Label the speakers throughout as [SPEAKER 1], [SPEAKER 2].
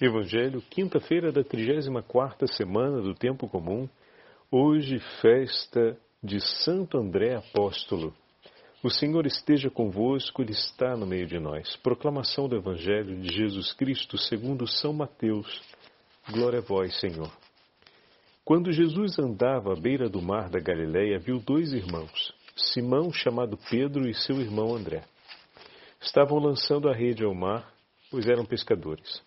[SPEAKER 1] Evangelho, quinta-feira da 34 semana do Tempo Comum, hoje festa de Santo André Apóstolo. O Senhor esteja convosco, Ele está no meio de nós. Proclamação do Evangelho de Jesus Cristo segundo São Mateus. Glória a vós, Senhor. Quando Jesus andava à beira do mar da Galileia, viu dois irmãos, Simão, chamado Pedro, e seu irmão André. Estavam lançando a rede ao mar, pois eram pescadores.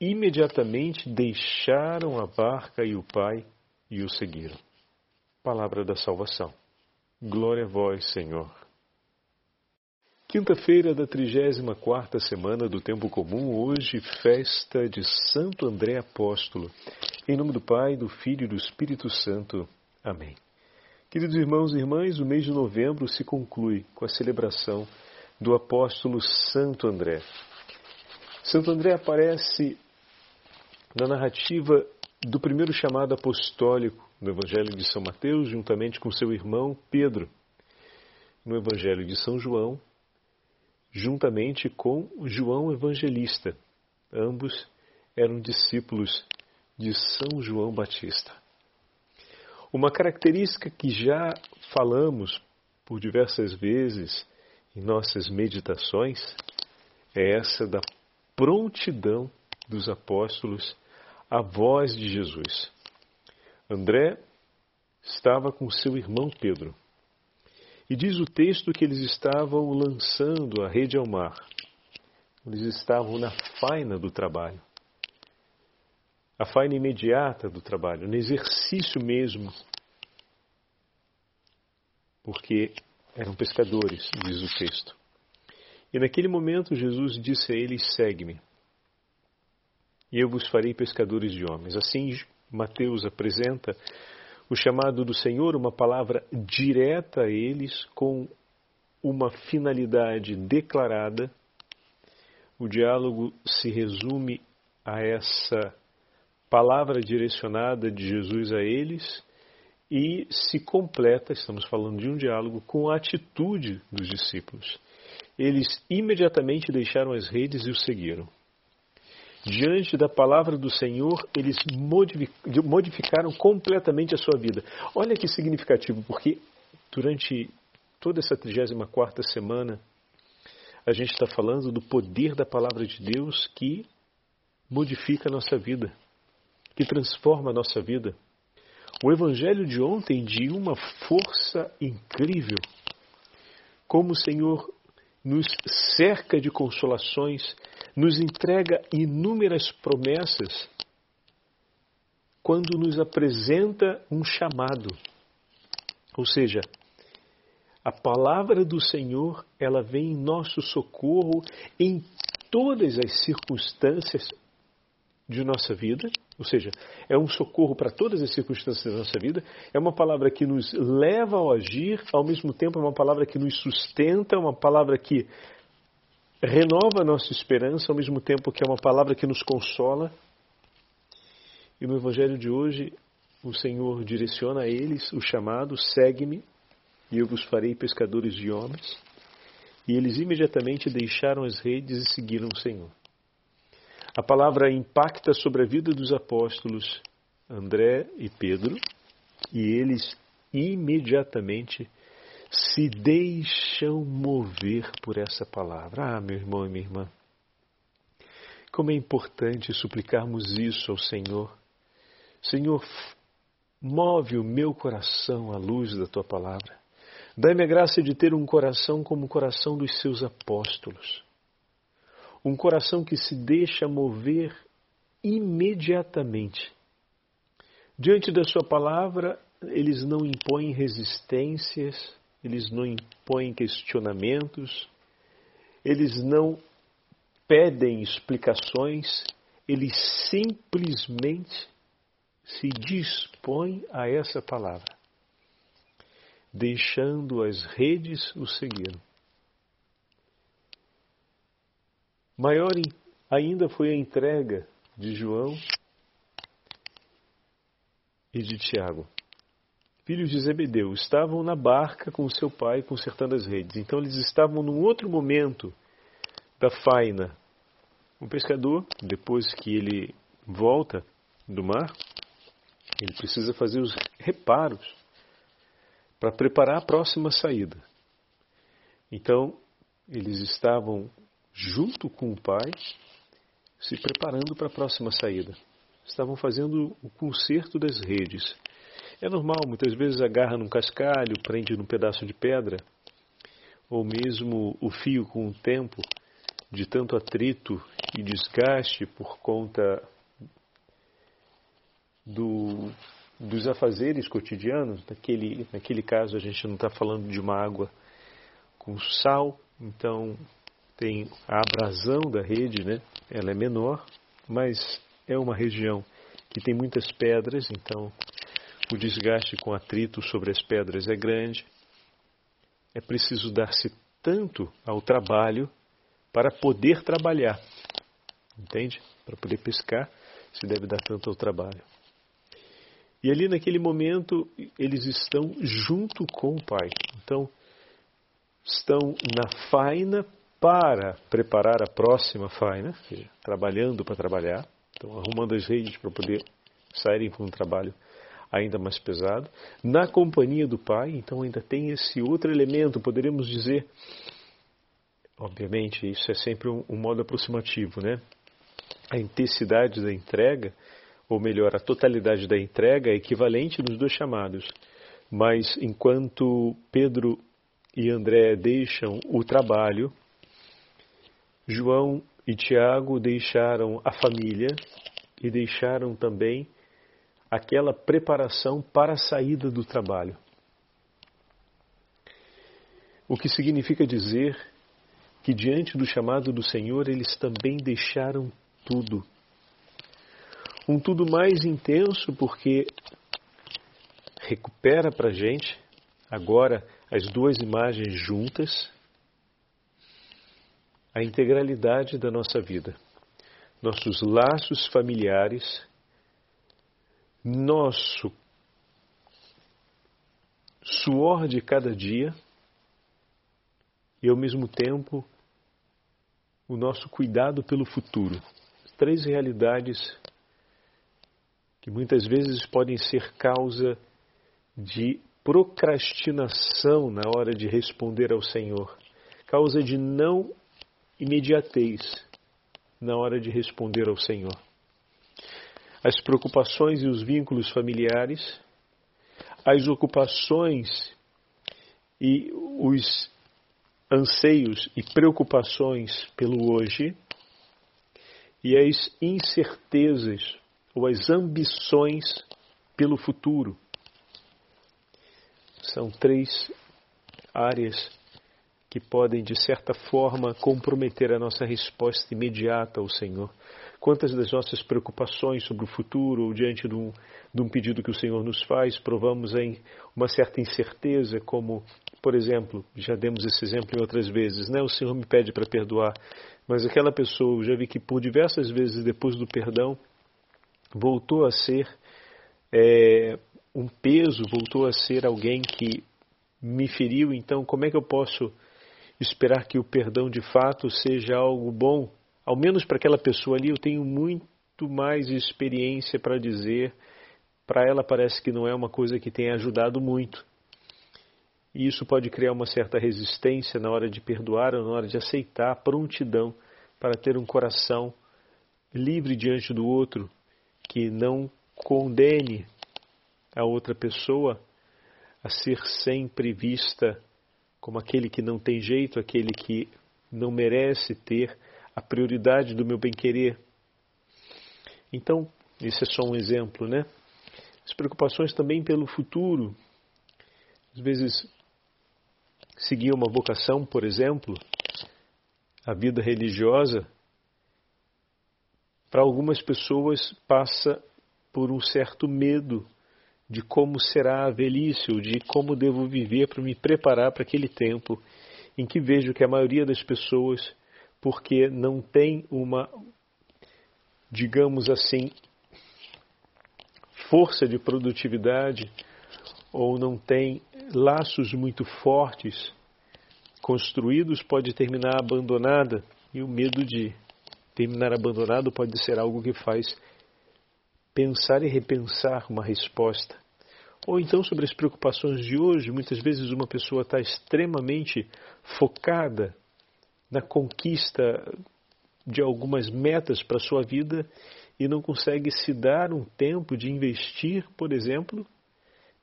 [SPEAKER 1] imediatamente deixaram a barca e o pai e o seguiram. Palavra da salvação. Glória a vós, Senhor. Quinta-feira da 34 semana do Tempo Comum, hoje festa de Santo André Apóstolo. Em nome do Pai, do Filho e do Espírito Santo. Amém. Queridos irmãos e irmãs, o mês de novembro se conclui com a celebração do apóstolo Santo André. Santo André aparece na narrativa do primeiro chamado apostólico no Evangelho de São Mateus, juntamente com seu irmão Pedro. No Evangelho de São João, juntamente com João Evangelista. Ambos eram discípulos de São João Batista. Uma característica que já falamos por diversas vezes em nossas meditações é essa da prontidão dos apóstolos a voz de Jesus. André estava com seu irmão Pedro. E diz o texto que eles estavam lançando a rede ao mar. Eles estavam na faina do trabalho. A faina imediata do trabalho, no exercício mesmo. Porque eram pescadores, diz o texto. E naquele momento Jesus disse a eles: segue-me e eu vos farei pescadores de homens. Assim, Mateus apresenta o chamado do Senhor, uma palavra direta a eles, com uma finalidade declarada. O diálogo se resume a essa palavra direcionada de Jesus a eles e se completa, estamos falando de um diálogo, com a atitude dos discípulos. Eles imediatamente deixaram as redes e o seguiram diante da palavra do Senhor, eles modificaram completamente a sua vida. Olha que significativo, porque durante toda essa 34 semana, a gente está falando do poder da palavra de Deus que modifica a nossa vida, que transforma a nossa vida. O evangelho de ontem de uma força incrível. Como o Senhor nos cerca de consolações, nos entrega inúmeras promessas quando nos apresenta um chamado. Ou seja, a palavra do Senhor, ela vem em nosso socorro em todas as circunstâncias de nossa vida, ou seja, é um socorro para todas as circunstâncias da nossa vida, é uma palavra que nos leva ao agir, ao mesmo tempo é uma palavra que nos sustenta, uma palavra que renova a nossa esperança, ao mesmo tempo que é uma palavra que nos consola. E no Evangelho de hoje, o Senhor direciona a eles o chamado: segue-me, e eu vos farei pescadores de homens. E eles imediatamente deixaram as redes e seguiram o Senhor. A palavra impacta sobre a vida dos apóstolos André e Pedro, e eles imediatamente se deixam mover por essa palavra. Ah, meu irmão e minha irmã, como é importante suplicarmos isso ao Senhor. Senhor, move o meu coração à luz da tua palavra. Dai-me a graça de ter um coração como o coração dos seus apóstolos. Um coração que se deixa mover imediatamente. Diante da Sua palavra, eles não impõem resistências, eles não impõem questionamentos, eles não pedem explicações, eles simplesmente se dispõe a essa palavra, deixando as redes o seguiram. Maior ainda foi a entrega de João e de Tiago, filhos de Zebedeu. Estavam na barca com seu pai consertando as redes. Então eles estavam num outro momento da faina. O pescador, depois que ele volta do mar, ele precisa fazer os reparos para preparar a próxima saída. Então, eles estavam junto com o pai, se preparando para a próxima saída. Estavam fazendo o conserto das redes. É normal, muitas vezes agarra num cascalho, prende num pedaço de pedra, ou mesmo o fio com o tempo de tanto atrito e desgaste por conta do, dos afazeres cotidianos. Naquele, naquele caso, a gente não está falando de uma água com sal, então tem a abrasão da rede, né? ela é menor, mas é uma região que tem muitas pedras, então o desgaste com atrito sobre as pedras é grande. É preciso dar-se tanto ao trabalho para poder trabalhar. Entende? Para poder pescar, se deve dar tanto ao trabalho. E ali naquele momento eles estão junto com o Pai. Então, estão na faina para preparar a próxima faina, trabalhando para trabalhar, estão arrumando as redes para poder saírem para um trabalho ainda mais pesado, na companhia do Pai, então ainda tem esse outro elemento, poderíamos dizer, obviamente, isso é sempre um, um modo aproximativo, né? A intensidade da entrega, ou melhor, a totalidade da entrega é equivalente nos dois chamados, mas enquanto Pedro e André deixam o trabalho, João e Tiago deixaram a família e deixaram também aquela preparação para a saída do trabalho. O que significa dizer que diante do chamado do Senhor eles também deixaram tudo. Um tudo mais intenso porque recupera para gente agora as duas imagens juntas a integralidade da nossa vida, nossos laços familiares, nosso suor de cada dia e, ao mesmo tempo, o nosso cuidado pelo futuro. Três realidades que muitas vezes podem ser causa de procrastinação na hora de responder ao Senhor, causa de não imediatez na hora de responder ao Senhor. As preocupações e os vínculos familiares, as ocupações e os anseios e preocupações pelo hoje e as incertezas ou as ambições pelo futuro. São três áreas que podem, de certa forma, comprometer a nossa resposta imediata ao Senhor. Quantas das nossas preocupações sobre o futuro ou diante de um, de um pedido que o Senhor nos faz, provamos em uma certa incerteza, como, por exemplo, já demos esse exemplo em outras vezes, né? O Senhor me pede para perdoar, mas aquela pessoa, eu já vi que por diversas vezes depois do perdão, voltou a ser é, um peso, voltou a ser alguém que me feriu, então como é que eu posso esperar que o perdão de fato seja algo bom, ao menos para aquela pessoa ali, eu tenho muito mais experiência para dizer. Para ela parece que não é uma coisa que tenha ajudado muito. E isso pode criar uma certa resistência na hora de perdoar ou na hora de aceitar a prontidão para ter um coração livre diante do outro, que não condene a outra pessoa a ser sempre vista como aquele que não tem jeito, aquele que não merece ter a prioridade do meu bem-querer. Então, esse é só um exemplo, né? As preocupações também pelo futuro. Às vezes, seguir uma vocação, por exemplo, a vida religiosa, para algumas pessoas passa por um certo medo de como será a velhice, ou de como devo viver para me preparar para aquele tempo em que vejo que a maioria das pessoas, porque não tem uma, digamos assim, força de produtividade, ou não tem laços muito fortes construídos, pode terminar abandonada, e o medo de terminar abandonado pode ser algo que faz pensar e repensar uma resposta. Ou então sobre as preocupações de hoje, muitas vezes uma pessoa está extremamente focada na conquista de algumas metas para a sua vida e não consegue se dar um tempo de investir, por exemplo,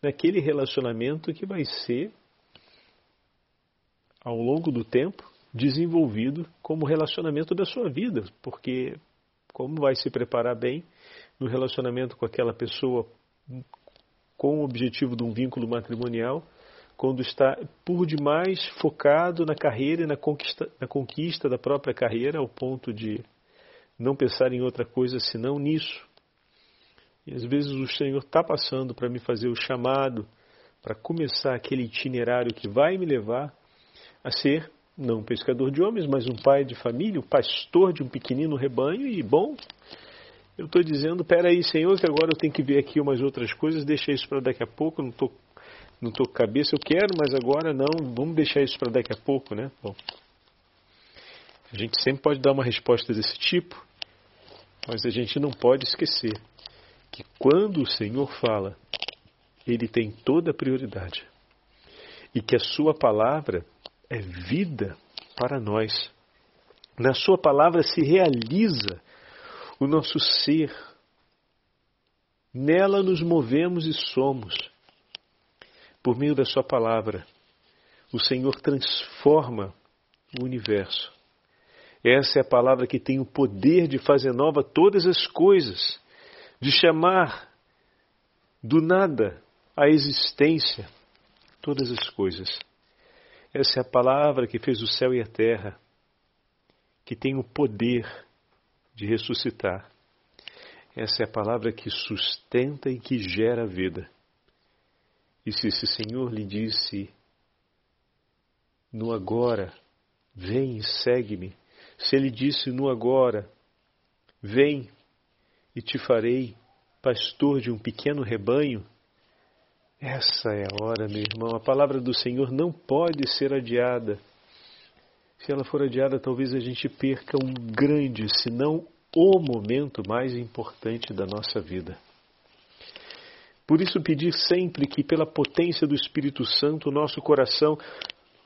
[SPEAKER 1] naquele relacionamento que vai ser, ao longo do tempo, desenvolvido como relacionamento da sua vida, porque como vai se preparar bem no relacionamento com aquela pessoa com o objetivo de um vínculo matrimonial, quando está por demais focado na carreira e na conquista, na conquista da própria carreira, ao ponto de não pensar em outra coisa senão nisso. E às vezes o Senhor está passando para me fazer o chamado para começar aquele itinerário que vai me levar a ser não um pescador de homens, mas um pai de família, um pastor de um pequenino rebanho e bom. Eu estou dizendo, peraí, Senhor, que agora eu tenho que ver aqui umas outras coisas, deixa isso para daqui a pouco, não estou tô com cabeça, eu quero, mas agora não, vamos deixar isso para daqui a pouco, né? Bom, a gente sempre pode dar uma resposta desse tipo, mas a gente não pode esquecer que quando o Senhor fala, Ele tem toda a prioridade e que a Sua palavra é vida para nós. Na Sua palavra se realiza o nosso ser. Nela nos movemos e somos. Por meio da Sua palavra, o Senhor transforma o universo. Essa é a palavra que tem o poder de fazer nova todas as coisas, de chamar do nada à existência todas as coisas. Essa é a palavra que fez o céu e a terra, que tem o poder de ressuscitar. Essa é a palavra que sustenta e que gera vida. E se esse Senhor lhe disse no agora, vem e segue-me, se ele disse no agora, vem e te farei pastor de um pequeno rebanho, essa é a hora, meu irmão. A palavra do Senhor não pode ser adiada. Se ela for adiada, talvez a gente perca um grande, se não o momento mais importante da nossa vida. Por isso, pedir sempre que, pela potência do Espírito Santo, o nosso coração,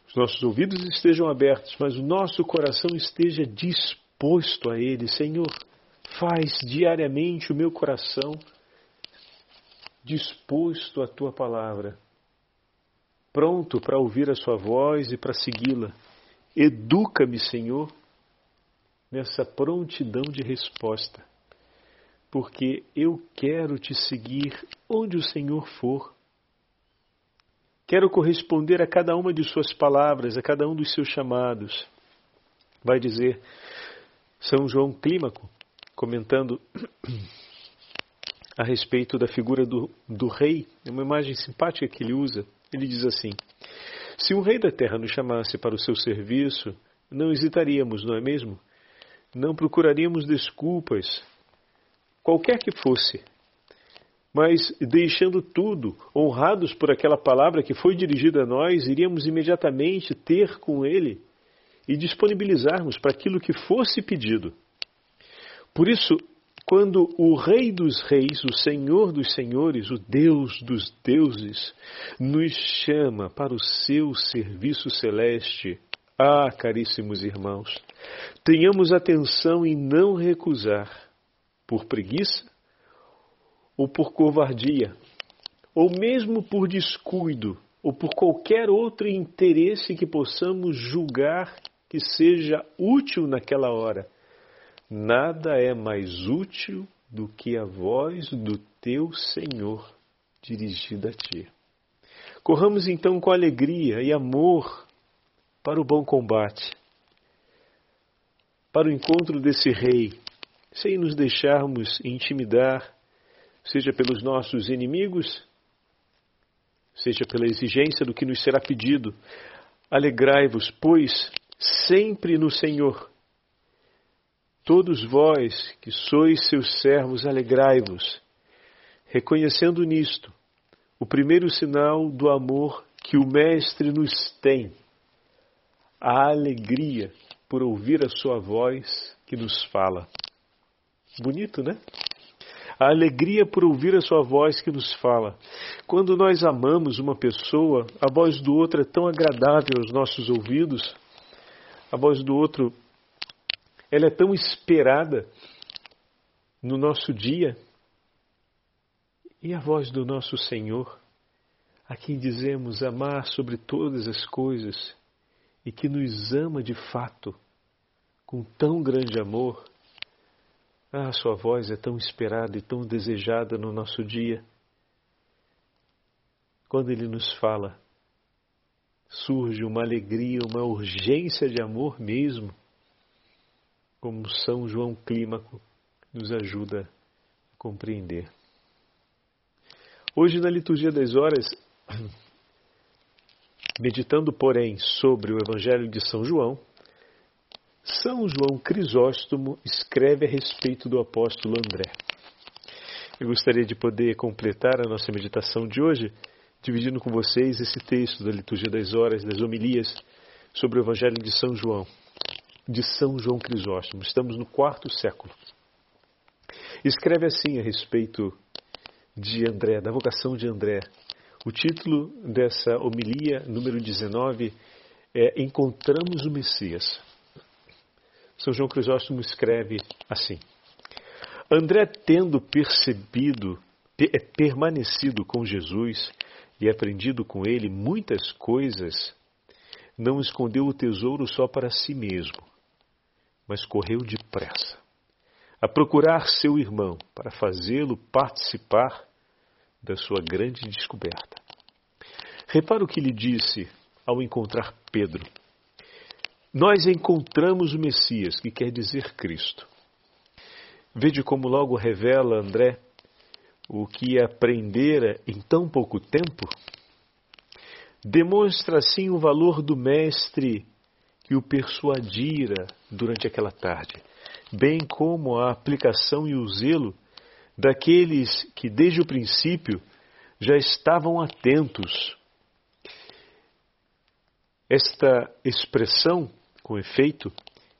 [SPEAKER 1] os nossos ouvidos estejam abertos, mas o nosso coração esteja disposto a Ele. Senhor, faz diariamente o meu coração disposto à tua palavra, pronto para ouvir a sua voz e para segui-la. Educa-me, Senhor, nessa prontidão de resposta, porque eu quero te seguir onde o Senhor for. Quero corresponder a cada uma de suas palavras, a cada um dos seus chamados. Vai dizer São João Clímaco, comentando a respeito da figura do, do rei, é uma imagem simpática que ele usa. Ele diz assim: Se um rei da terra nos chamasse para o seu serviço, não hesitaríamos, não é mesmo? Não procuraríamos desculpas, qualquer que fosse. Mas, deixando tudo, honrados por aquela palavra que foi dirigida a nós, iríamos imediatamente ter com ele e disponibilizarmos para aquilo que fosse pedido. Por isso, quando o Rei dos Reis, o Senhor dos Senhores, o Deus dos Deuses, nos chama para o seu serviço celeste. Ah, caríssimos irmãos, tenhamos atenção em não recusar, por preguiça ou por covardia, ou mesmo por descuido, ou por qualquer outro interesse que possamos julgar que seja útil naquela hora Nada é mais útil do que a voz do teu Senhor dirigida a ti. Corramos então com alegria e amor para o bom combate, para o encontro desse Rei, sem nos deixarmos intimidar seja pelos nossos inimigos, seja pela exigência do que nos será pedido. Alegrai-vos, pois, sempre no Senhor. Todos vós que sois seus servos, alegrai-vos, reconhecendo nisto o primeiro sinal do amor que o Mestre nos tem, a alegria por ouvir a sua voz que nos fala. Bonito, né? A alegria por ouvir a sua voz que nos fala. Quando nós amamos uma pessoa, a voz do outro é tão agradável aos nossos ouvidos, a voz do outro ela é tão esperada no nosso dia. E a voz do nosso Senhor, a quem dizemos amar sobre todas as coisas e que nos ama de fato, com tão grande amor. Ah, sua voz é tão esperada e tão desejada no nosso dia. Quando ele nos fala, surge uma alegria, uma urgência de amor mesmo, como São João Clímaco nos ajuda a compreender. Hoje, na liturgia das horas, meditando, porém, sobre o Evangelho de São João, São João Crisóstomo escreve a respeito do apóstolo André. Eu gostaria de poder completar a nossa meditação de hoje, dividindo com vocês esse texto da liturgia das horas, das homilias, sobre o Evangelho de São João de São João Crisóstomo. Estamos no quarto século. Escreve assim a respeito de André, da vocação de André. O título dessa homilia, número 19, é Encontramos o Messias. São João Crisóstomo escreve assim: André, tendo percebido, é permanecido com Jesus e aprendido com ele muitas coisas, não escondeu o tesouro só para si mesmo, mas correu depressa a procurar seu irmão para fazê-lo participar da sua grande descoberta. Repara o que lhe disse ao encontrar Pedro. Nós encontramos o Messias, que quer dizer Cristo. Vede como logo revela André o que aprendera em tão pouco tempo? Demonstra assim o valor do Mestre que o persuadira durante aquela tarde, bem como a aplicação e o zelo daqueles que desde o princípio já estavam atentos. Esta expressão, com efeito,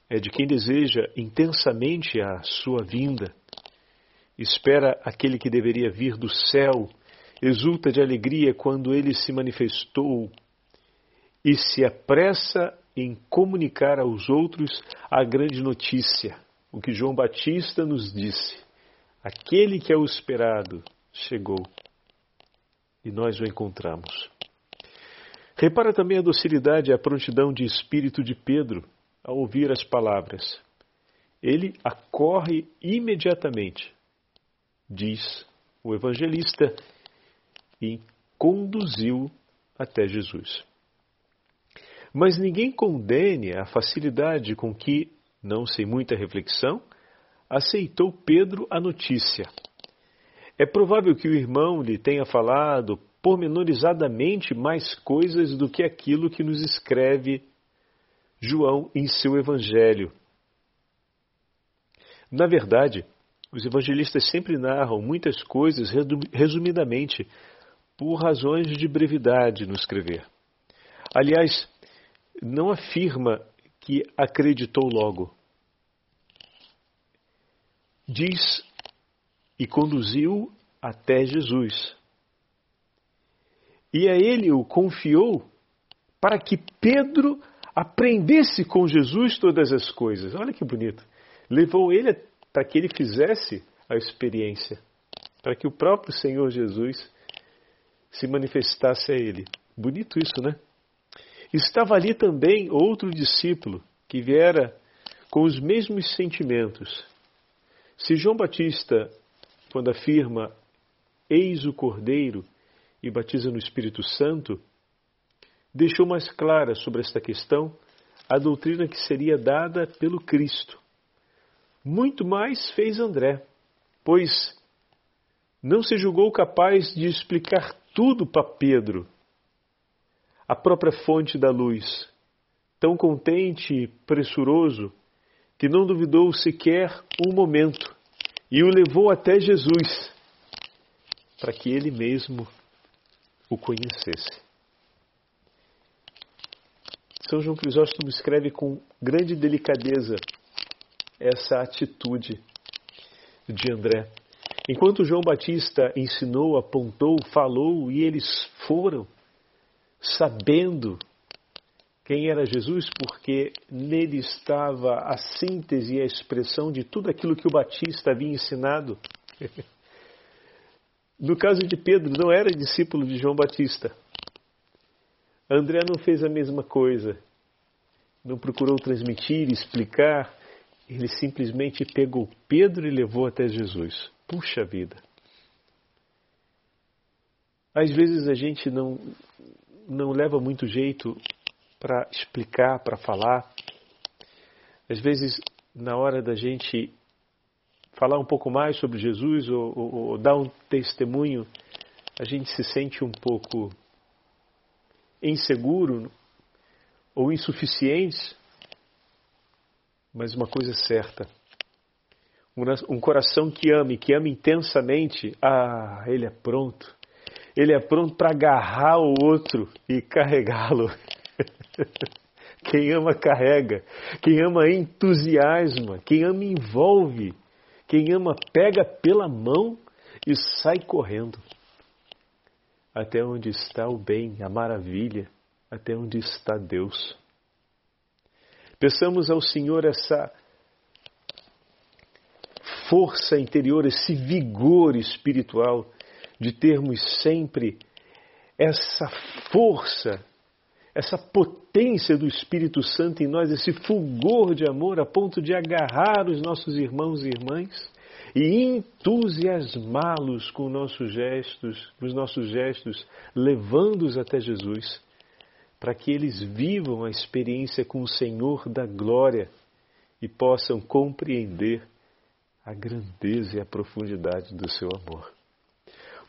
[SPEAKER 1] é de quem deseja intensamente a sua vinda, espera aquele que deveria vir do céu, exulta de alegria quando ele se manifestou e se apressa em comunicar aos outros a grande notícia, o que João Batista nos disse. Aquele que é o esperado chegou e nós o encontramos. Repara também a docilidade e a prontidão de espírito de Pedro ao ouvir as palavras. Ele acorre imediatamente, diz o evangelista, e conduziu até Jesus. Mas ninguém condene a facilidade com que, não sem muita reflexão, aceitou Pedro a notícia. É provável que o irmão lhe tenha falado pormenorizadamente mais coisas do que aquilo que nos escreve João em seu Evangelho. Na verdade, os evangelistas sempre narram muitas coisas resumidamente, por razões de brevidade no escrever. Aliás, não afirma que acreditou logo. Diz e conduziu até Jesus. E a ele o confiou para que Pedro aprendesse com Jesus todas as coisas. Olha que bonito. Levou ele para que ele fizesse a experiência, para que o próprio Senhor Jesus se manifestasse a ele. Bonito isso, né? Estava ali também outro discípulo que viera com os mesmos sentimentos. Se João Batista, quando afirma Eis o Cordeiro e batiza no Espírito Santo, deixou mais clara sobre esta questão a doutrina que seria dada pelo Cristo. Muito mais fez André, pois não se julgou capaz de explicar tudo para Pedro, a própria fonte da luz, tão contente e pressuroso, que não duvidou sequer um momento e o levou até Jesus, para que ele mesmo o conhecesse. São João Crisóstomo escreve com grande delicadeza essa atitude de André. Enquanto João Batista ensinou, apontou, falou e eles foram, sabendo quem era Jesus, porque nele estava a síntese e a expressão de tudo aquilo que o Batista havia ensinado. No caso de Pedro, não era discípulo de João Batista. André não fez a mesma coisa. Não procurou transmitir, explicar. Ele simplesmente pegou Pedro e levou até Jesus. Puxa vida. Às vezes a gente não, não leva muito jeito para explicar, para falar. Às vezes, na hora da gente falar um pouco mais sobre Jesus ou, ou, ou dar um testemunho, a gente se sente um pouco inseguro ou insuficiente. Mas uma coisa é certa um coração que ame, que ama intensamente, ah, ele é pronto. Ele é pronto para agarrar o outro e carregá-lo. Quem ama carrega, quem ama entusiasma, quem ama envolve, quem ama pega pela mão e sai correndo. Até onde está o bem, a maravilha, até onde está Deus. Peçamos ao Senhor essa força interior, esse vigor espiritual de termos sempre essa força, essa potência do Espírito Santo em nós, esse fulgor de amor a ponto de agarrar os nossos irmãos e irmãs e entusiasmá-los com nossos gestos, os nossos gestos, levando-os até Jesus, para que eles vivam a experiência com o Senhor da glória e possam compreender a grandeza e a profundidade do seu amor.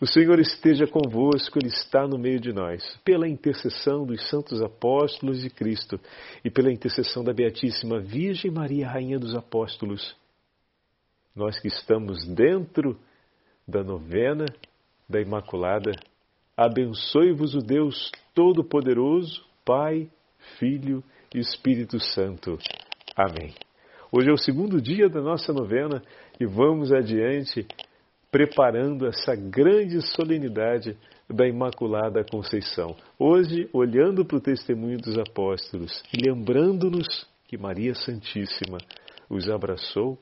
[SPEAKER 1] O Senhor esteja convosco, Ele está no meio de nós. Pela intercessão dos santos apóstolos de Cristo e pela intercessão da Beatíssima Virgem Maria, Rainha dos Apóstolos, nós que estamos dentro da novena da Imaculada, abençoe-vos o Deus Todo-Poderoso, Pai, Filho e Espírito Santo. Amém. Hoje é o segundo dia da nossa novena e vamos adiante preparando essa grande solenidade da Imaculada Conceição. Hoje, olhando para o testemunho dos apóstolos e lembrando-nos que Maria Santíssima os abraçou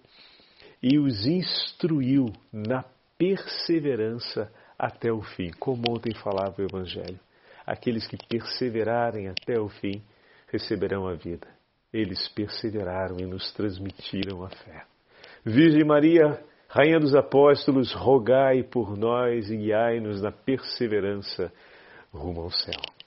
[SPEAKER 1] e os instruiu na perseverança até o fim, como ontem falava o Evangelho. Aqueles que perseverarem até o fim receberão a vida eles perseveraram e nos transmitiram a fé. Virgem Maria, Rainha dos Apóstolos, rogai por nós e guiai-nos na perseverança rumo ao céu.